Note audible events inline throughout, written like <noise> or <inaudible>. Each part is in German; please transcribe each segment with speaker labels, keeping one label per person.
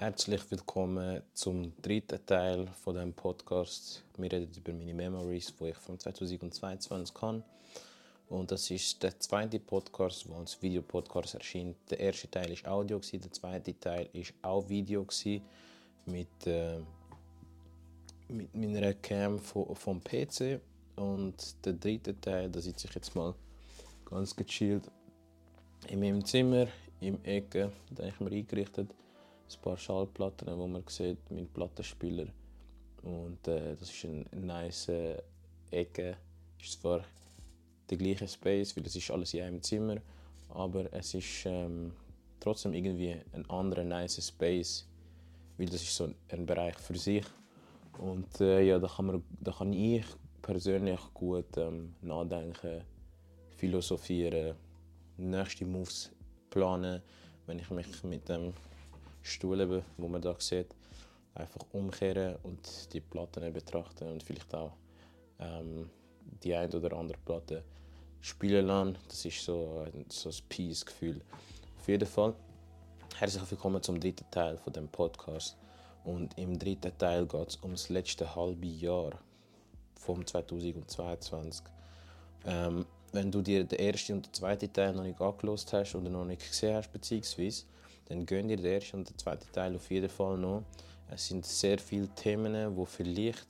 Speaker 1: Herzlich willkommen zum dritten Teil von dem Podcast. Wir reden über meine Memories, die ich von 2022 kann. Und das ist der zweite Podcast, der als Videopodcast erscheint. Der erste Teil ist Audio, der zweite Teil ist auch Video mit, äh, mit meiner Cam vom PC. Und der dritte Teil, da sitze ich jetzt mal ganz gechillt in meinem Zimmer, im Ecke, da habe ich mir eingerichtet ein paar Schallplatten, wo man sieht, mein Plattenspieler. Und äh, das ist eine nice äh, Ecke. Ist zwar der gleiche Space, weil es ist alles in einem Zimmer, aber es ist ähm, trotzdem irgendwie ein anderer nice Space, weil das ist so ein Bereich für sich. Und äh, ja, da kann, man, da kann ich persönlich gut ähm, nachdenken, philosophieren, nächste Moves planen, wenn ich mich mit dem Stuhl, eben, wo man da sieht, einfach umkehren und die Platten betrachten und vielleicht auch ähm, die ein oder andere Platte spielen lassen. Das ist so, so ein Peace-Gefühl. Auf jeden Fall, herzlich willkommen zum dritten Teil von dem Podcast. Und im dritten Teil geht es um das letzte halbe Jahr vom 2022. Ähm, wenn du dir den ersten und den zweiten Teil noch nicht angelost hast oder noch nicht gesehen hast, beziehungsweise dann gönnt ihr den ersten und den zweiten Teil auf jeden Fall noch. Es sind sehr viele Themen, wo vielleicht,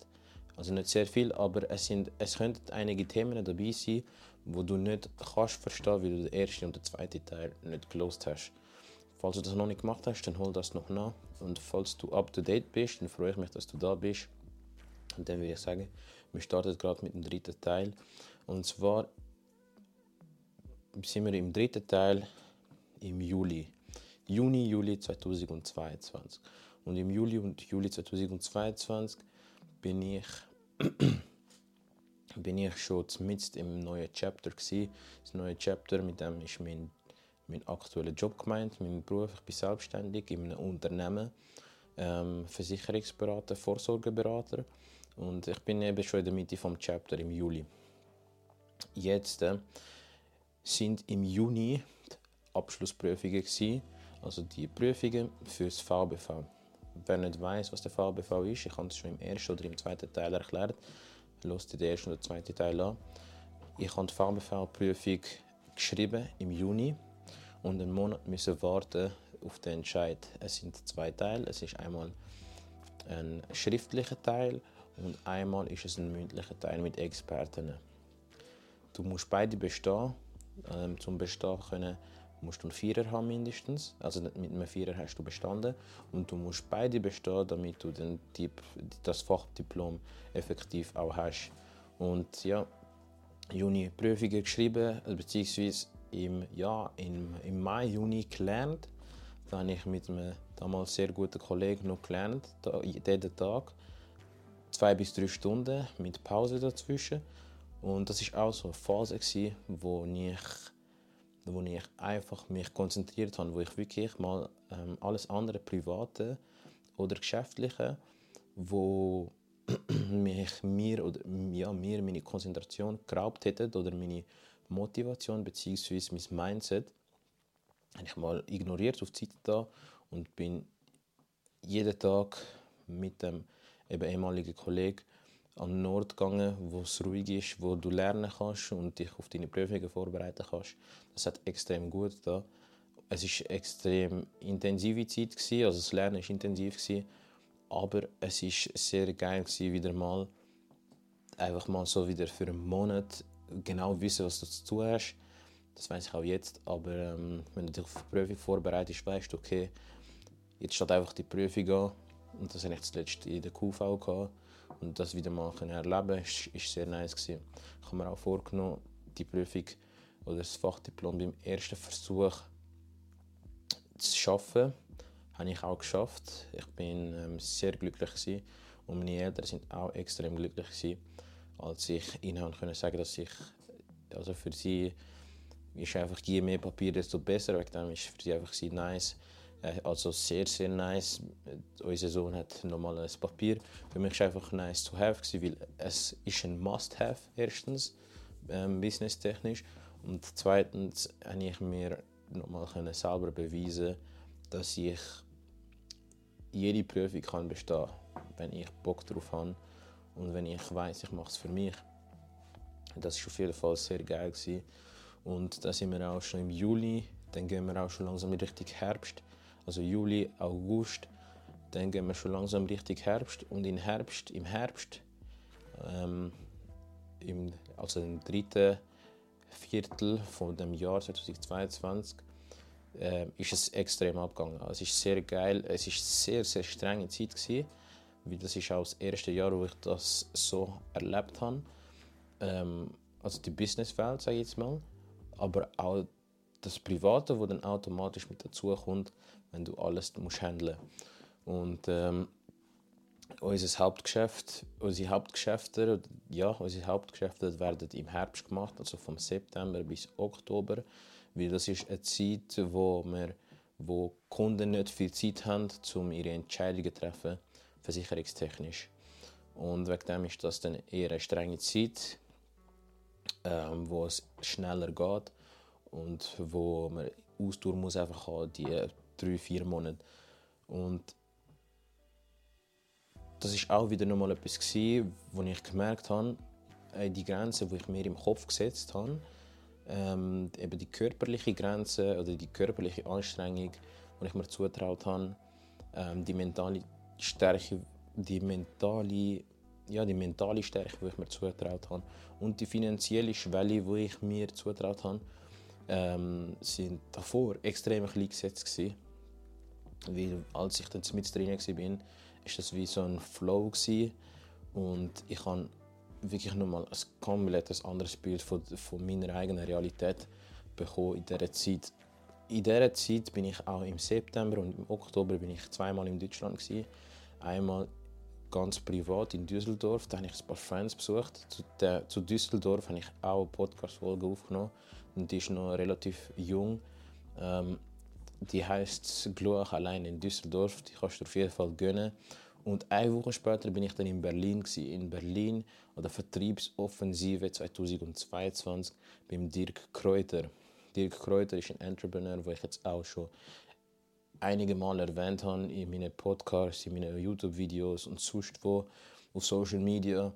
Speaker 1: also nicht sehr viel, aber es, sind, es könnten einige Themen dabei sein, wo du nicht kannst verstehen, weil du den ersten und den zweiten Teil nicht gelost hast. Falls du das noch nicht gemacht hast, dann hol das noch nach. Und falls du up to date bist, dann freue ich mich, dass du da bist. Und dann würde ich sagen, wir starten gerade mit dem dritten Teil. Und zwar sind wir im dritten Teil im Juli. Juni, Juli 2022. Und im Juli und Juli 2022 bin ich, <clears throat> bin ich schon mitten im neuen Chapter gewesen. Das neue Chapter, mit dem ist mein, mein aktueller Job gemeint, mein Beruf. Ich bin selbstständig in einem Unternehmen, ähm, Versicherungsberater, Vorsorgeberater. Und ich bin eben schon in der Mitte vom Chapter im Juli. Jetzt äh, sind im Juni die Abschlussprüfungen gewesen also die Prüfungen für das VBV. Wer nicht weiß, was der VBV ist, ich habe es schon im ersten oder im zweiten Teil erklärt. Lasst den ersten oder zweiten Teil an. Ich habe die VBV-Prüfung geschrieben im Juni und einen Monat müssen warten auf den Entscheid. Es sind zwei Teile. Es ist einmal ein schriftlicher Teil und einmal ist es ein mündlicher Teil mit Experten. Du musst beide bestehen. Ähm, zum Bestehen können musst du einen Vierer haben mindestens. Also mit einem Vierer hast du bestanden. Und du musst beide bestehen, damit du den, das Fachdiplom effektiv auch hast. Und ja, Juni Prüfungen geschrieben, beziehungsweise im, ja, im, im Mai, Juni gelernt. Da habe ich mit einem damals sehr guten Kollegen noch gelernt, jeden Tag. Zwei bis drei Stunden mit Pause dazwischen. Und das war auch so eine Phase, wo ich wo ich einfach mich konzentriert habe, wo ich wirklich mal ähm, alles andere, private oder geschäftliche, wo <clears throat> mich mir oder ja, mir meine Konzentration geraubt hätte oder meine Motivation bzw. mein Mindset, habe ich mal ignoriert auf die Seite da und bin jeden Tag mit dem eben ehemaligen Kollegen an den Ort gegangen, wo es ruhig ist, wo du lernen kannst und dich auf deine Prüfungen vorbereiten kannst. Das hat extrem gut da. Es ist extrem intensive Zeit gewesen, also das Lernen ist intensiv gewesen, aber es ist sehr geil gewesen, wieder mal einfach mal so wieder für einen Monat genau wissen, was du zu hast. Das weiß ich auch jetzt, aber ähm, wenn du dich auf die Prüfung vorbereitest, weißt du, okay, jetzt steht einfach die Prüfung an und das hatte ich zuletzt in der QV gehabt und das wieder mal erleben ist, ist sehr nice gewesen. Ich habe mir auch vorgenommen, die Prüfung oder das Fachdiplom beim ersten Versuch zu schaffen. Habe ich auch geschafft. Ich bin ähm, sehr glücklich gewesen. und meine Eltern sind auch extrem glücklich gewesen, als ich ihnen konnte sagen, dass ich also für sie ist einfach je mehr Papier desto besser. Wegen dem ist für sie einfach nice also sehr, sehr nice. Unser Sohn hat nochmal ein Papier. Für mich war es einfach nice to have, weil es ist ein Must-have, erstens, ähm, businesstechnisch. Und zweitens konnte ich mir nochmal selber beweisen, dass ich jede Prüfung kann bestehen, wenn ich Bock drauf habe und wenn ich weiß, ich mache es für mich. Das war auf jeden Fall sehr geil gewesen. und da sind wir auch schon im Juli. Dann gehen wir auch schon langsam in Richtung Herbst, also Juli, August. Dann gehen wir schon langsam Richtung Herbst und im Herbst, im Herbst, ähm, im, also im dritten Viertel von dem Jahr 2022 äh, ist es extrem abgegangen. Also, es ist sehr geil, es ist sehr sehr strenge Zeit gewesen, weil das ist auch das erste Jahr, wo ich das so erlebt habe. Ähm, also die Businesswelt, sage ich jetzt mal, aber auch das Private, wo dann automatisch mit dazu kommt, wenn du alles musst handeln. Und ähm, unser Hauptgeschäft, unsere Hauptgeschäfte, ja, unsere Hauptgeschäfte werden im Herbst gemacht, also vom September bis Oktober, weil das ist eine Zeit, wo wir, wo Kunden nicht viel Zeit haben, um ihre Entscheidungen zu treffen, versicherungstechnisch. Und wegen dem ist das dann eher eine strenge Zeit, ähm, wo es schneller geht und wo man Ausdauer muss einfach haben, die drei, vier Monate. Und das ist auch wieder nochmal etwas wo ich gemerkt habe, die Grenze, die ich mir im Kopf gesetzt habe, ähm, eben die körperliche Grenze oder die körperliche Anstrengung, die ich mir zutraut habe, ähm, die mentale Stärke, die mentale, ja, die mentale Stärke, die ich mir zutraut habe und die finanzielle Schwelle, die ich mir zutraut habe, ähm, sind davor extrem klein gesetzt gewesen. Weil als ich dann mit drin war, ist das wie so ein Flow gewesen. und ich habe wirklich nochmal ein komplett anderes Bild von, von meiner eigenen Realität bekommen in dieser Zeit. In dieser Zeit bin ich auch im September und im Oktober bin ich zweimal in Deutschland gewesen. Einmal ganz privat in Düsseldorf, da habe ich ein paar Friends besucht. Zu, der, zu Düsseldorf habe ich auch eine Podcast-Folge aufgenommen und die ist noch relativ jung. Ähm, die heißt Gloach allein in Düsseldorf. Die kannst du auf jeden Fall gönnen. Und eine Woche später bin ich dann in Berlin in Berlin an der Vertriebsoffensive 2022 beim Dirk Kräuter. Dirk Kräuter ist ein Entrepreneur, den ich jetzt auch schon einige Mal erwähnt habe in meinen Podcasts, in meinen YouTube-Videos und sonst wo auf Social Media.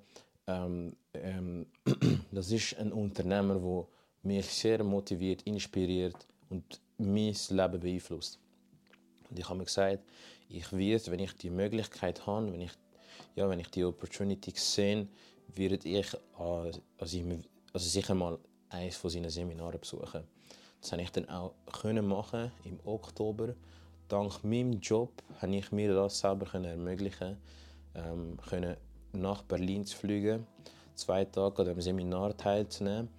Speaker 1: Ähm, ähm, <clears throat> das ist ein Unternehmer, der mich sehr motiviert, inspiriert und mein Leben beeinflusst. Und ich habe mir gesagt, ich werde, wenn ich die Möglichkeit habe, wenn ich, ja, wenn ich die Opportunity sehe, werde ich also, also sicher mal eines von seinen Seminaren besuchen. Das konnte ich dann auch können machen im Oktober. Dank meinem Job konnte ich mir das selber ermöglichen, ähm, können nach Berlin zu fliegen, zwei Tage an dem Seminar teilzunehmen,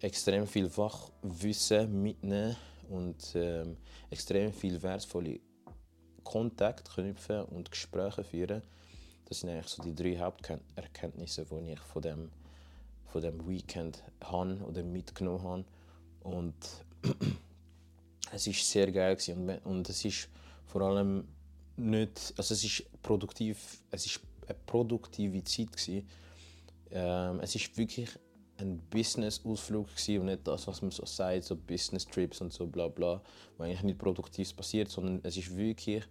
Speaker 1: extrem viel Fachwissen mitnehmen und ähm, extrem viel wertvolle Kontakt knüpfen und Gespräche führen. Das sind eigentlich so die drei Haupterkenntnisse, die ich von dem, von dem Weekend habe oder mitgenommen habe. Und <clears throat> es ist sehr geil gewesen. und, es ist vor allem nicht, also es ist produktiv, es ist eine produktive Zeit gewesen. Ähm, es ist wirklich ein Business-Ausflug und nicht das, was man so sagt, so Business-Trips und so bla bla, wo eigentlich nicht produktiv passiert, sondern es ist wirklich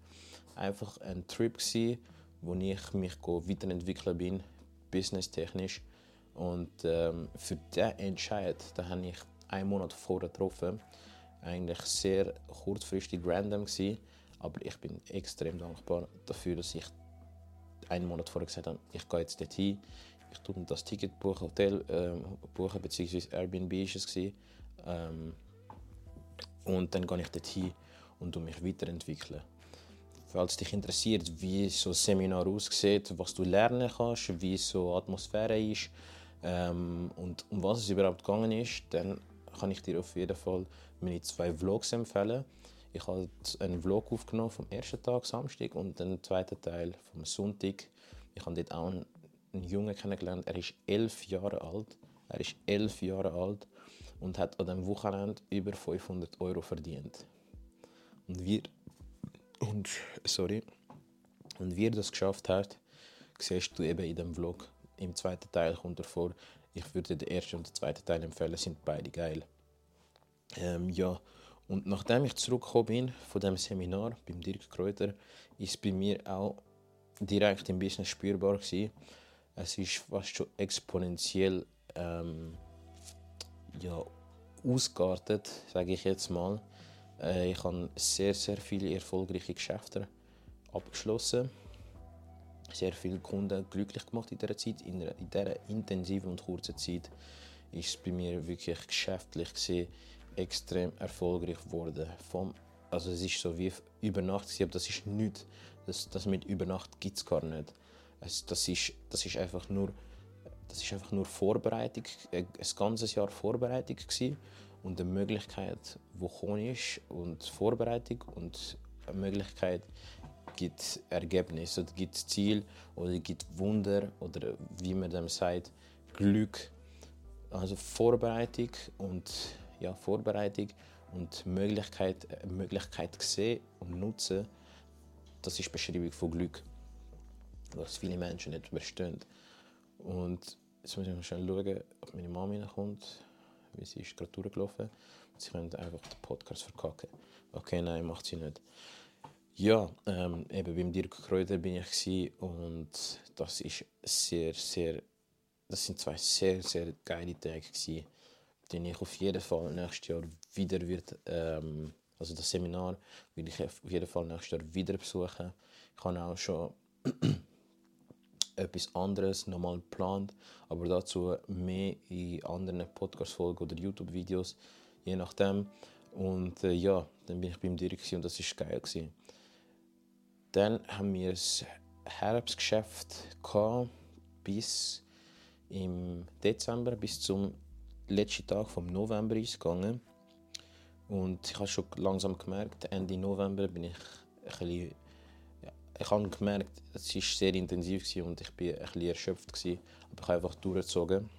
Speaker 1: einfach ein Trip gewesen, wo ich mich weiterentwickeln bin, businesstechnisch. Und ähm, für diesen Entscheid, da habe ich einen Monat vorher getroffen, eigentlich sehr kurzfristig random gewesen, aber ich bin extrem dankbar dafür, dass ich einen Monat vorher gesagt habe, ich gehe jetzt dorthin, ich tue das Ticket buchen, Hotel ähm, buchen, beziehungsweise Airbnb war es. Ähm, und dann gehe ich dorthin und mich weiterentwickeln. Falls dich interessiert, wie so ein Seminar aussieht, was du lernen kannst, wie so Atmosphäre ist ähm, und um was es überhaupt gegangen ist, dann kann ich dir auf jeden Fall meine zwei Vlogs empfehlen. Ich habe einen Vlog aufgenommen vom ersten Tag, Samstag, und den zweiten Teil vom Sonntag. Ich habe dort auch einen Jungen kennengelernt. Er ist elf Jahre alt. Er ist elf Jahre alt und hat an diesem Wochenende über 500 Euro verdient. Und wir und sorry und wie er das geschafft hat, siehst du eben in dem Vlog. Im zweiten Teil kommt er vor. Ich würde den ersten und den zweiten Teil empfehlen, sind beide geil. Ähm, ja, Und nachdem ich zurückgekommen bin von dem Seminar beim Dirk Kräuter, ist bei mir auch direkt im Business spürbar gewesen. Es ist fast schon exponentiell ähm, ja, ausgeartet, sage ich jetzt mal. Äh, ich habe sehr, sehr viele erfolgreiche Geschäfte abgeschlossen. Sehr viele Kunden glücklich gemacht in dieser Zeit. In dieser intensiven und kurzen Zeit ist es bei mir wirklich geschäftlich gesehen extrem erfolgreich geworden. Vom, also es ist so wie über Nacht, aber das ist nichts. Das, das mit über Nacht gibt es gar nicht. Es, das, ist, das ist einfach nur das ist einfach nur Vorbereitung, ein ganzes Jahr Vorbereitung gewesen und eine Möglichkeit, die gekommen ist und Vorbereitung und eine Möglichkeit gibt Ergebnis oder gibt Ziel oder gibt Wunder oder wie man dem sagt Glück. Also Vorbereitung und ja Vorbereitung und Möglichkeit Möglichkeit sehen und nutzen das ist die Beschreibung von Glück was viele Menschen nicht verstehen und jetzt muss ich mal schnell schauen ob meine Mama kommt weil sie ist gerade durchgelaufen. Sie können einfach den Podcast verkacken. Okay, nein, macht sie nicht. Ja, ähm, eben beim Dirk Kräuter bin ich und das ist sehr, sehr, das sind zwei sehr, sehr geile Tage gewesen, die ich auf jeden Fall nächstes Jahr wieder wird, ähm, also das Seminar will ich auf jeden Fall nächstes Jahr wieder besuchen. Ich habe auch schon etwas anderes nochmal geplant, aber dazu mehr in anderen Podcast-Folgen oder YouTube-Videos, je nachdem. Und äh, ja, dann bin ich beim Dirk und das war geil. Gewesen. Dann haben wir das Herbstgeschäft bis im Dezember, bis zum letzten Tag vom November gegangen. Und ich habe schon langsam gemerkt, Ende November bin ich ein bisschen ich habe gemerkt, es war sehr intensiv und ich war bisschen erschöpft. Gewesen, aber ich habe einfach durchgezogen.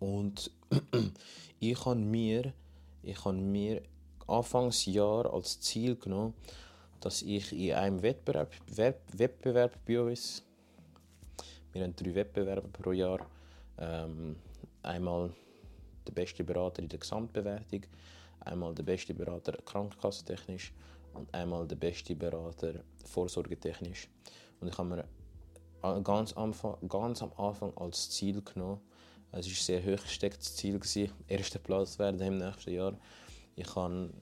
Speaker 1: Und <clears throat> ich habe mir, ich habe mir Anfangsjahr als Ziel genommen, dass ich in einem Wettbewerb, Wettbewerb bei uns, wir haben drei Wettbewerbe pro Jahr, ähm, einmal der beste Berater in der Gesamtbewertung, einmal der beste Berater krankenkassentechnisch und einmal der beste Berater vorsorgetechnisch. Und ich habe mir ganz, Anfang, ganz am Anfang als Ziel genommen, es war ein sehr hoch gestecktes Ziel, erster Platz werden im nächsten Jahr. Ich habe ein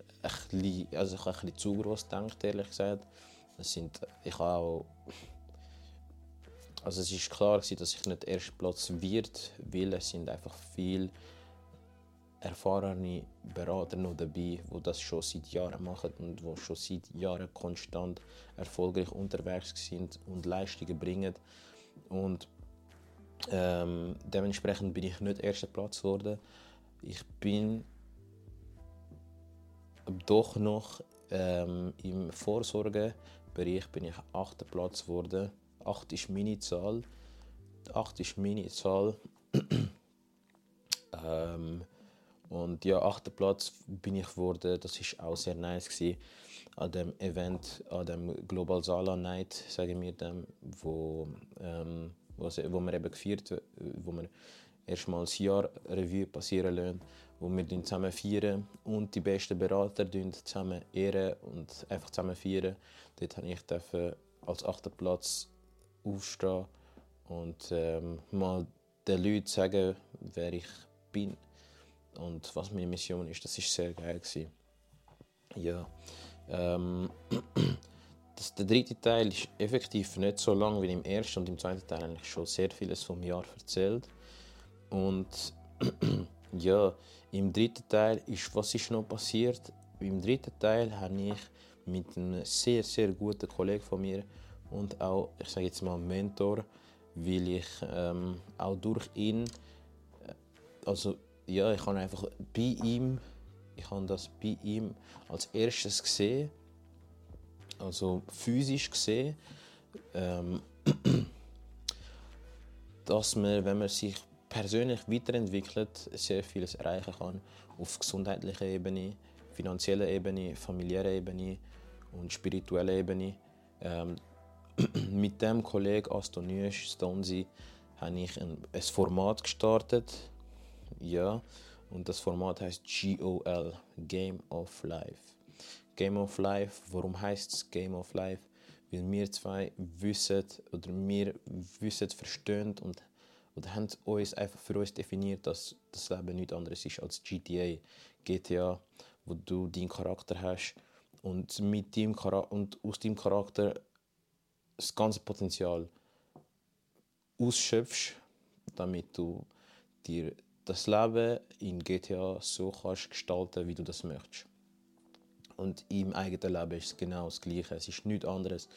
Speaker 1: bisschen, also ich habe ein bisschen zu groß gedacht, ehrlich gesagt. Es sind, ich habe auch, also es ist klar dass ich nicht erster Platz wird, weil es sind einfach viele erfahrene Berater noch dabei, die das schon seit Jahren machen und die schon seit Jahren konstant erfolgreich unterwegs sind und Leistungen bringen. Und ähm, dementsprechend bin ich nicht erster Platz geworden. Ich bin doch noch ähm, im Vorsorgebereich bin ich achter Platz geworden. Acht ist meine Zahl. Acht ist meine Zahl. <clears throat> ähm, und ja, achter Platz bin ich geworden. Das ist auch sehr nice gewesen. an dem Event, an dem Global Sala Night, sagen wir dem, wo, ähm, wo, wo wir eben gefeiert, wo wir erstmal das Jahr Revue passieren lassen, wo wir zusammen feiern und die besten Berater zusammen ehren und einfach zusammen feiern. Dort durfte ich als achter Platz aufstehen und ähm, mal den Leuten sagen, wer ich bin und was meine Mission ist. Das ist sehr geil gewesen. Ja, ähm, <clears throat> das, der dritte Teil ist effektiv nicht so lang wie im ersten und im zweiten Teil eigentlich schon sehr vieles vom Jahr erzählt. Und <clears throat> ja, im dritten Teil ist, was ist noch passiert? Im dritten Teil habe ich mit einem sehr, sehr guten Kollegen von mir und auch, ich sage jetzt mal, Mentor, weil ich ähm, auch durch ihn, äh, also ja, ich habe einfach bei ihm, ich habe das bei ihm als erstes gesehen, also physisch gesehen, ähm, <clears throat> dass man, wenn man sich persönlich weiterentwickelt, sehr vieles erreichen kann auf gesundheitlicher Ebene, finanzieller Ebene, familiärer Ebene und spiritueller Ebene. Ähm, <clears throat> mit dem Kollegen Astonius Stonzi habe ich ein, ein Format gestartet, ja, Und das Format heißt GOL, Game of Life. Game of Life, warum heißt es Game of Life? Weil wir zwei wissen oder wir wissen, verstehen und oder haben uns einfach für uns definiert, dass das Leben nichts anderes ist als GTA, GTA, wo du deinen Charakter hast und mit dem und aus deinem Charakter das ganze Potenzial ausschöpfst, damit du dir das Leben in GTA so kannst gestalten, wie du das möchtest. Und im eigenen Leben ist es genau das Gleiche. Es ist nichts anderes.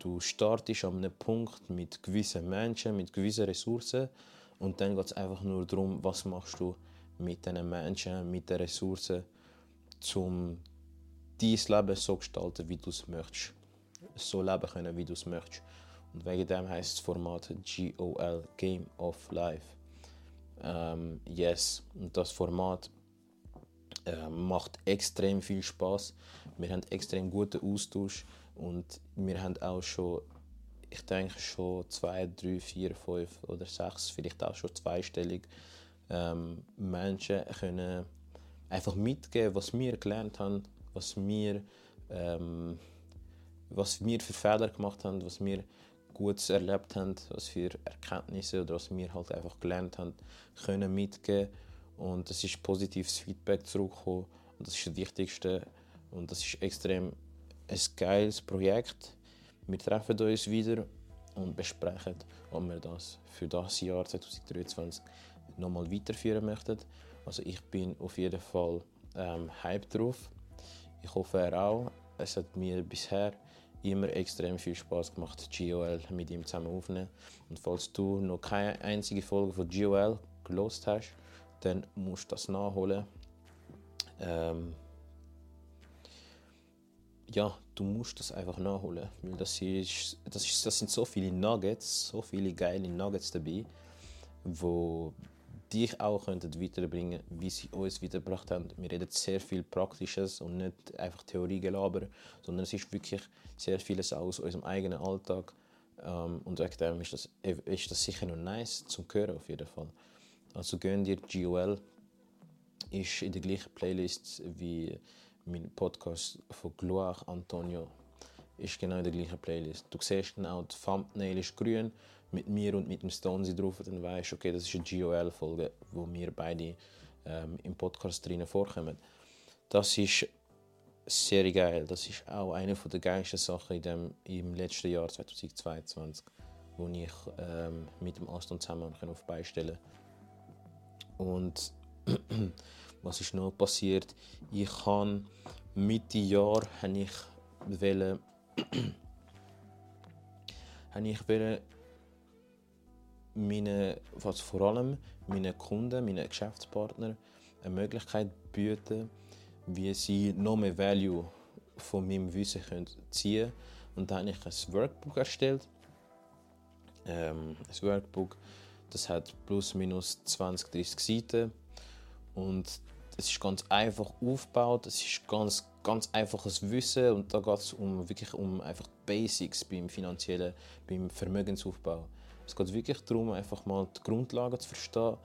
Speaker 1: Du startest an einem Punkt mit gewissen Menschen, mit gewissen Ressourcen und dann geht es einfach nur darum, was machst du mit diesen Menschen, mit den Ressourcen, um dein Leben so gestalten, wie du es möchtest. So leben können, wie du es möchtest. Und wegen dem heißt das Format GOL, Game of Life. Ähm, yes, und das Format äh, macht extrem viel Spaß. Wir haben extrem guten Austausch und wir haben auch schon, ich denke schon zwei, drei, vier, fünf oder sechs, vielleicht auch schon zweistellig ähm, Menschen können einfach mitgeben, was wir gelernt haben, was wir, ähm, was wir für Fehler gemacht haben, was wir Gutes erlebt haben, was für Erkenntnisse oder was wir halt einfach gelernt haben, können mitgeben und es ist positives Feedback zurückgekommen und das ist das Wichtigste und das ist extrem ein geiles Projekt. Wir treffen uns wieder und besprechen, ob wir das für das Jahr 2023 nochmal weiterführen möchten. Also ich bin auf jeden Fall ähm, hype drauf. Ich hoffe er auch. Es hat mir bisher immer extrem viel Spaß gemacht, GOL mit ihm zusammen aufzunehmen. Und falls du noch keine einzige Folge von GOL gelost hast, dann musst du das nachholen. Ähm, ja, du musst das einfach nachholen, weil das, ist, das, ist, das sind so viele Nuggets, so viele geile Nuggets dabei, wo dich auch könnten weiterbringen, wie sie uns weitergebracht haben. Wir reden sehr viel Praktisches und nicht einfach Theoriegelaber, sondern es ist wirklich sehr vieles aus unserem eigenen Alltag. Ähm, und wegen dem ist das, ist das sicher noch nice zum Hören auf jeden Fall. Also gehen dir GOL ist in der gleichen Playlist wie mein Podcast von Gloire Antonio ist genau in der gleichen Playlist. Du siehst genau, das Thumbnail ist grün mit mir und mit dem Stonesy drauf, dann weißt du, okay, das ist eine GOL-Folge, wo wir beide ähm, im Podcast drinnen vorkommen. Das ist sehr geil. Das ist auch eine der geilsten Sachen in dem, im letzten Jahr 2022, wo ich ähm, mit dem Aston zusammen auf beistellen Und <clears throat> was ist noch passiert? Ich habe Mitte Jahr habe ich wollte, <clears throat> habe ich meine, was vor allem meinen Kunden, meinen Geschäftspartnern eine Möglichkeit bieten, wie sie noch mehr Value von meinem Wissen ziehen können. Und da habe ich ein Workbook erstellt. Ähm, ein Workbook, das hat plus minus 20, 30 Seiten. Und es ist ganz einfach aufgebaut, es ist ganz, ganz einfaches Wissen und da geht es um, wirklich um einfach Basics beim finanziellen, beim Vermögensaufbau. Es geht wirklich darum, einfach mal die Grundlagen zu verstehen,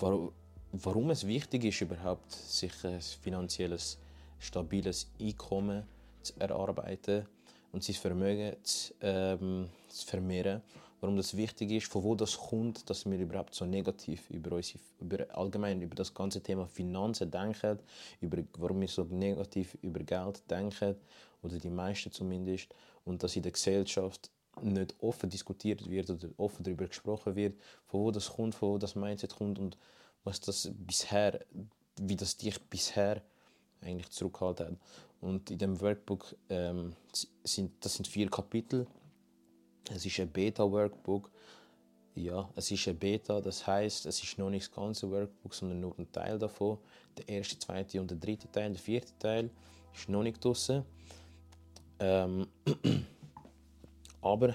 Speaker 1: warum, warum es wichtig ist, überhaupt sich ein finanzielles, stabiles Einkommen zu erarbeiten und sein Vermögen zu, ähm, zu vermehren. Warum das wichtig ist, von wo das kommt, dass wir überhaupt so negativ über, unsere, über allgemein über das ganze Thema Finanzen denken, über, warum wir so negativ über Geld denken, oder die meisten zumindest, und dass in der Gesellschaft nicht offen diskutiert wird oder offen darüber gesprochen wird, von wo das kommt, von wo das Mindset kommt und was das bisher, wie das dich bisher eigentlich zurückgehalten hat. Und in dem Workbook ähm, sind das sind vier Kapitel. Es ist ein Beta-Workbook. Ja, es ist ein Beta, das heißt, es ist noch nicht das ganze Workbook, sondern nur ein Teil davon. Der erste, zweite und der dritte Teil, der vierte Teil ist noch nicht draußen. Ähm, <clears throat> Aber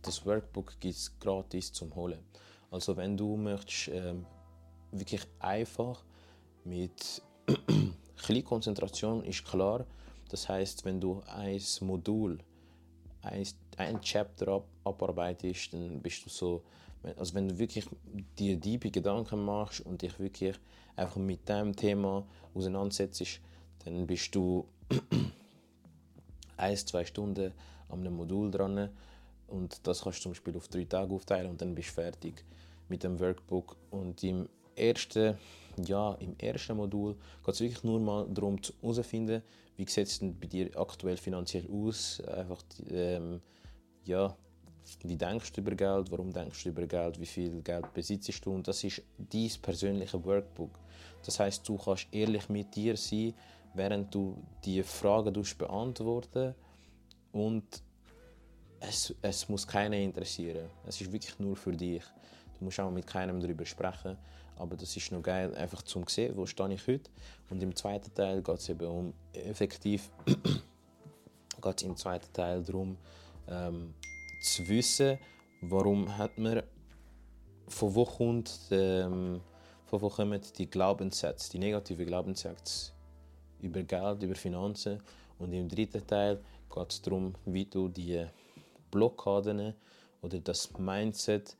Speaker 1: das Workbook gibt es gratis zum Holen. Also wenn du möchtest, ähm, wirklich einfach mit <clears throat> kleiner Konzentration ist klar. Das heißt, wenn du ein Modul, ein, ein Chapter ab, abarbeitest, dann bist du so Also wenn du wirklich dir tiefe Gedanken machst und dich wirklich einfach mit dem Thema auseinandersetzt, dann bist du <clears throat> ein, zwei Stunden an einem Modul dran und das kannst du zum Beispiel auf drei Tage aufteilen und dann bist du fertig mit dem Workbook. Und im ersten, ja, im ersten Modul geht es wirklich nur mal darum herauszufinden, wie sieht es denn bei dir aktuell finanziell aus, einfach ähm, ja, wie denkst du über Geld, warum denkst du über Geld, wie viel Geld besitzt du und das ist dein persönliches Workbook. Das heißt, du kannst ehrlich mit dir sein, während du die Fragen beantworten und es, es muss keinen interessieren. Es ist wirklich nur für dich. Du musst auch mit keinem darüber sprechen, aber das ist noch geil, einfach zum sehen, wo stehe ich heute. Und im zweiten Teil geht es eben um effektiv <clears throat> geht im zweiten Teil darum, ähm, zu wissen, warum hat man, von wo kommt, ähm, von wo kommen die Glaubenssätze, die negativen Glaubenssätze über Geld, über Finanzen. Und im dritten Teil geht es darum, wie du die Blockaden oder das Mindset,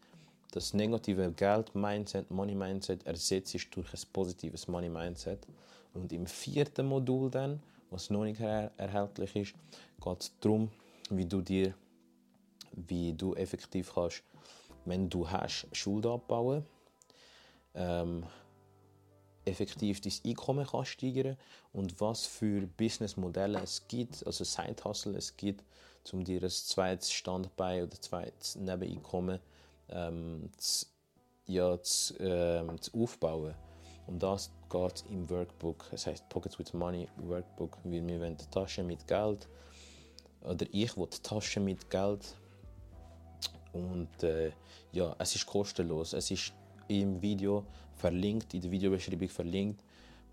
Speaker 1: das negative Geld-Mindset, Money-Mindset ersetzt durch ein positives Money-Mindset. Und im vierten Modul dann, was noch nicht erhältlich ist, geht es darum, wie du dir, wie du effektiv kannst, wenn du hast, Schulden abbauen, ähm, effektiv dein Einkommen kann steigern und was für Businessmodelle es gibt, also Side-Hustle es gibt, um dir ein zweites Standbein oder zweites Nebeneinkommen ähm, zu, ja, zu, ähm, zu aufbauen. Um das geht im Workbook. Es heißt Pockets with Money Workbook, weil wir wollen Taschen mit Geld oder ich will Taschen mit Geld und äh, ja, es ist kostenlos. Es ist im Video verlinkt, in der Videobeschreibung verlinkt.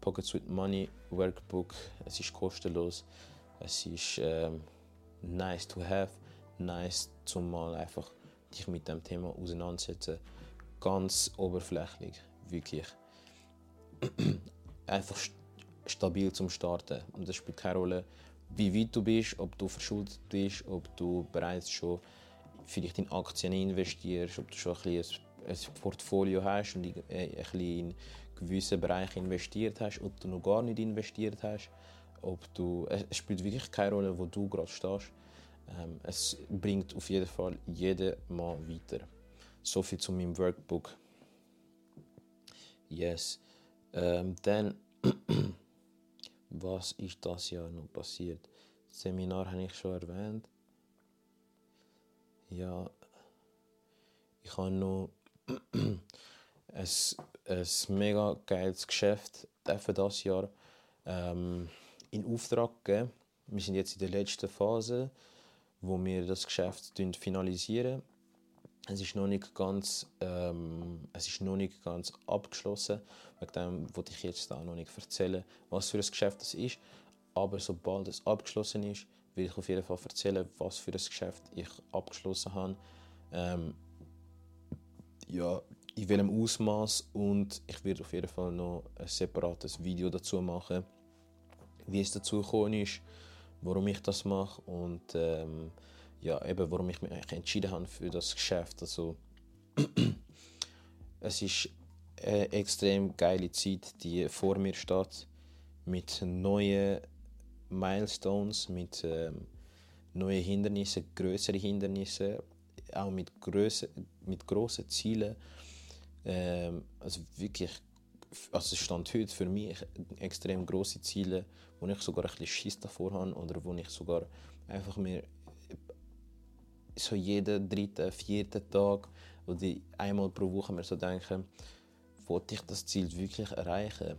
Speaker 1: Pockets with Money Workbook. Es ist kostenlos. Es ist ähm, nice to have, nice zum mal einfach dich mit dem Thema auseinandersetzen. Ganz oberflächlich, wirklich. <clears throat> einfach stabil zum Starten. Und das spielt keine Rolle, wie weit du bist, ob du verschuldet bist, ob du bereits schon vielleicht in Aktien investierst, ob du schon ein, ein Portfolio hast und ein bisschen in gewissen Bereichen investiert hast, ob du noch gar nicht investiert hast ob du, es spielt wirklich keine Rolle, wo du gerade stehst. Ähm, es bringt auf jeden Fall jeden Mal weiter. So viel zu meinem Workbook. Yes. Ähm, dann, <clears throat> was ist das Jahr noch passiert? Das Seminar habe ich schon erwähnt. Ja, ich habe noch <clears throat> ein, ein mega geiles Geschäft für das Jahr. Ähm, in Auftrag gegeben. Wir sind jetzt in der letzten Phase, wo wir das Geschäft finalisieren. Es ist noch nicht ganz, ähm, es ist noch nicht ganz abgeschlossen. Wegen dem wollte ich jetzt auch noch nicht erzählen, was für ein Geschäft das ist. Aber sobald es abgeschlossen ist, will ich auf jeden Fall erzählen, was für ein Geschäft ich abgeschlossen habe. Ähm, ja, in welchem Ausmaß und ich werde auf jeden Fall noch ein separates Video dazu machen wie es dazu gekommen ist, warum ich das mache und ähm, ja, eben, warum ich mich entschieden habe für das Geschäft. Also, <clears throat> es ist eine extrem geile Zeit, die vor mir steht, mit neuen Milestones, mit ähm, neuen Hindernissen, größeren Hindernissen, auch mit, grösser, mit grossen Zielen. Ähm, also wirklich also stand heute für mich extrem große Ziele, wo ich sogar ein bisschen Schiss davor habe oder wo ich sogar einfach mir so jeden dritten, vierten Tag oder einmal pro Woche mir so denke, wollte ich das Ziel wirklich erreichen?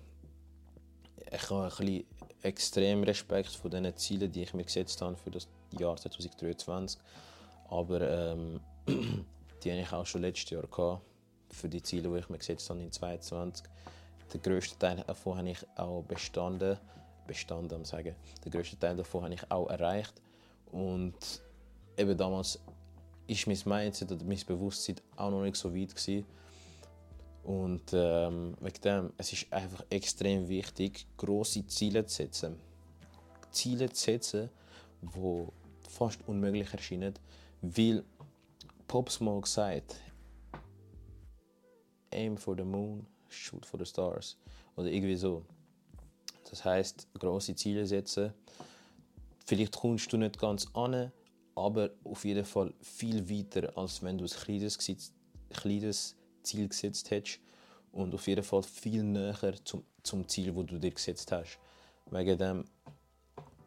Speaker 1: Ich habe ein bisschen extrem Respekt vor den Zielen, die ich mir gesetzt habe für das Jahr 2023. Aber ähm, <clears throat> die hatte ich auch schon letztes Jahr gehabt, für die Ziele, die ich mir gesetzt habe in 2022. Der größte Teil davon habe ich auch bestanden. Bestanden, am sagen. Der größte Teil davon habe ich auch erreicht. Und eben damals ist mein Mindset oder mein Bewusstsein auch noch nicht so weit gewesen. Und ähm, wegen dem, es ist einfach extrem wichtig, große Ziele zu setzen. Ziele zu setzen, die fast unmöglich erscheinen, weil Pops mal gesagt, aim for the moon, shoot for the stars. Oder irgendwie so. Das heißt, große Ziele setzen. Vielleicht kommst du nicht ganz an, aber auf jeden Fall viel weiter, als wenn du ein kleines, kleines Ziel gesetzt hättest. Und auf jeden Fall viel näher zum, zum Ziel, wo du dir gesetzt hast. Wegen dem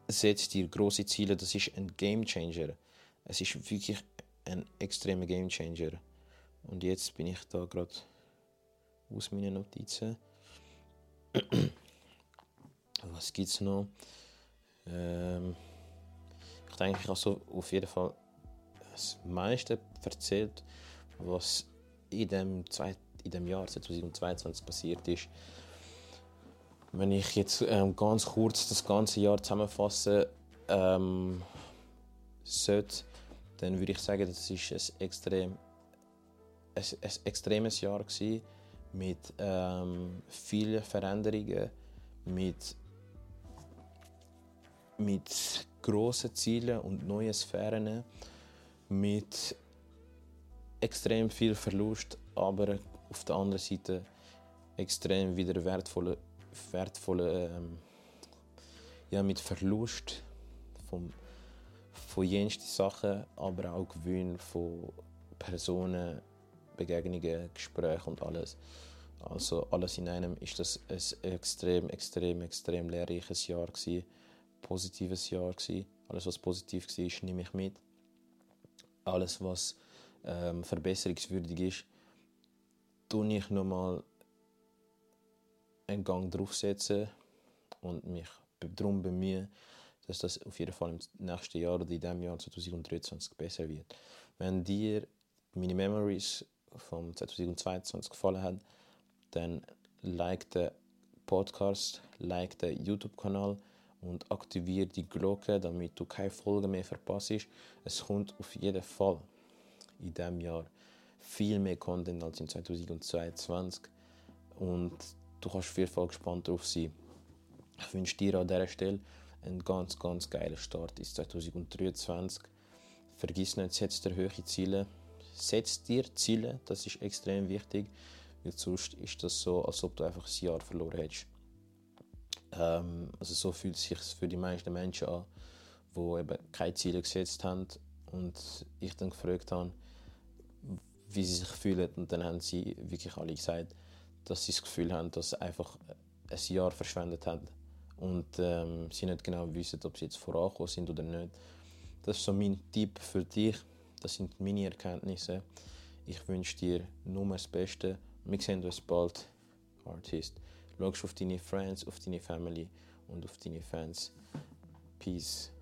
Speaker 1: setzt dir große Ziele, das ist ein Game Changer. Es ist wirklich ein extremer Game Changer. Und jetzt bin ich da gerade aus meinen Notizen. <clears throat> Was gibt es noch? Ähm, ich denke, ich habe so auf jeden Fall das meiste erzählt, was in dem, in dem Jahr 2022 passiert ist. Wenn ich jetzt ähm, ganz kurz das ganze Jahr zusammenfassen ähm, sollte, dann würde ich sagen, das ist ein extrem ein, ein extremes Jahr gewesen, mit ähm, vielen Veränderungen, mit, mit grossen Zielen und neuen Sphären, mit extrem viel Verlust, aber auf der anderen Seite extrem wieder wertvolle, wertvolle ähm, ja, mit Verlust vom, von jensten Sachen, aber auch Gewinn von Personen, Begegnungen, Gespräche und alles. Also alles in einem ist das ein extrem, extrem, extrem lehrreiches Jahr gewesen, positives Jahr gewesen. Alles was positiv war, nehme ich mit. Alles was ähm, verbesserungswürdig ist, tue ich nochmal einen Gang draufsetzen und mich darum bemühen, dass das auf jeden Fall im nächsten Jahr oder in diesem Jahr 2023 besser wird. Wenn dir meine Memories vom 2022 gefallen hat, dann like den Podcast, like den YouTube-Kanal und aktiviere die Glocke, damit du keine Folge mehr verpasst. Es kommt auf jeden Fall in diesem Jahr viel mehr Content als in 2022 und du kannst auf jeden Fall gespannt darauf sein. Ich wünsche dir an dieser Stelle einen ganz, ganz geilen Start ins 2023. Vergiss nicht, setz dir hohe Ziele setz dir Ziele, das ist extrem wichtig, weil sonst ist das so, als ob du einfach ein Jahr verloren hättest. Ähm, also so fühlt es sich für die meisten Menschen an, die eben keine Ziele gesetzt haben und ich dann gefragt habe, wie sie sich fühlen und dann haben sie wirklich alle gesagt, dass sie das Gefühl haben, dass sie einfach ein Jahr verschwendet haben und ähm, sie nicht genau wissen, ob sie jetzt vorangekommen sind oder nicht. Das ist so mein Tipp für dich das sind meine Erkenntnisse. Ich wünsche dir nur das Beste. Wir sehen uns bald, Artist. Schau auf deine Friends, auf deine Family und auf deine Fans. Peace.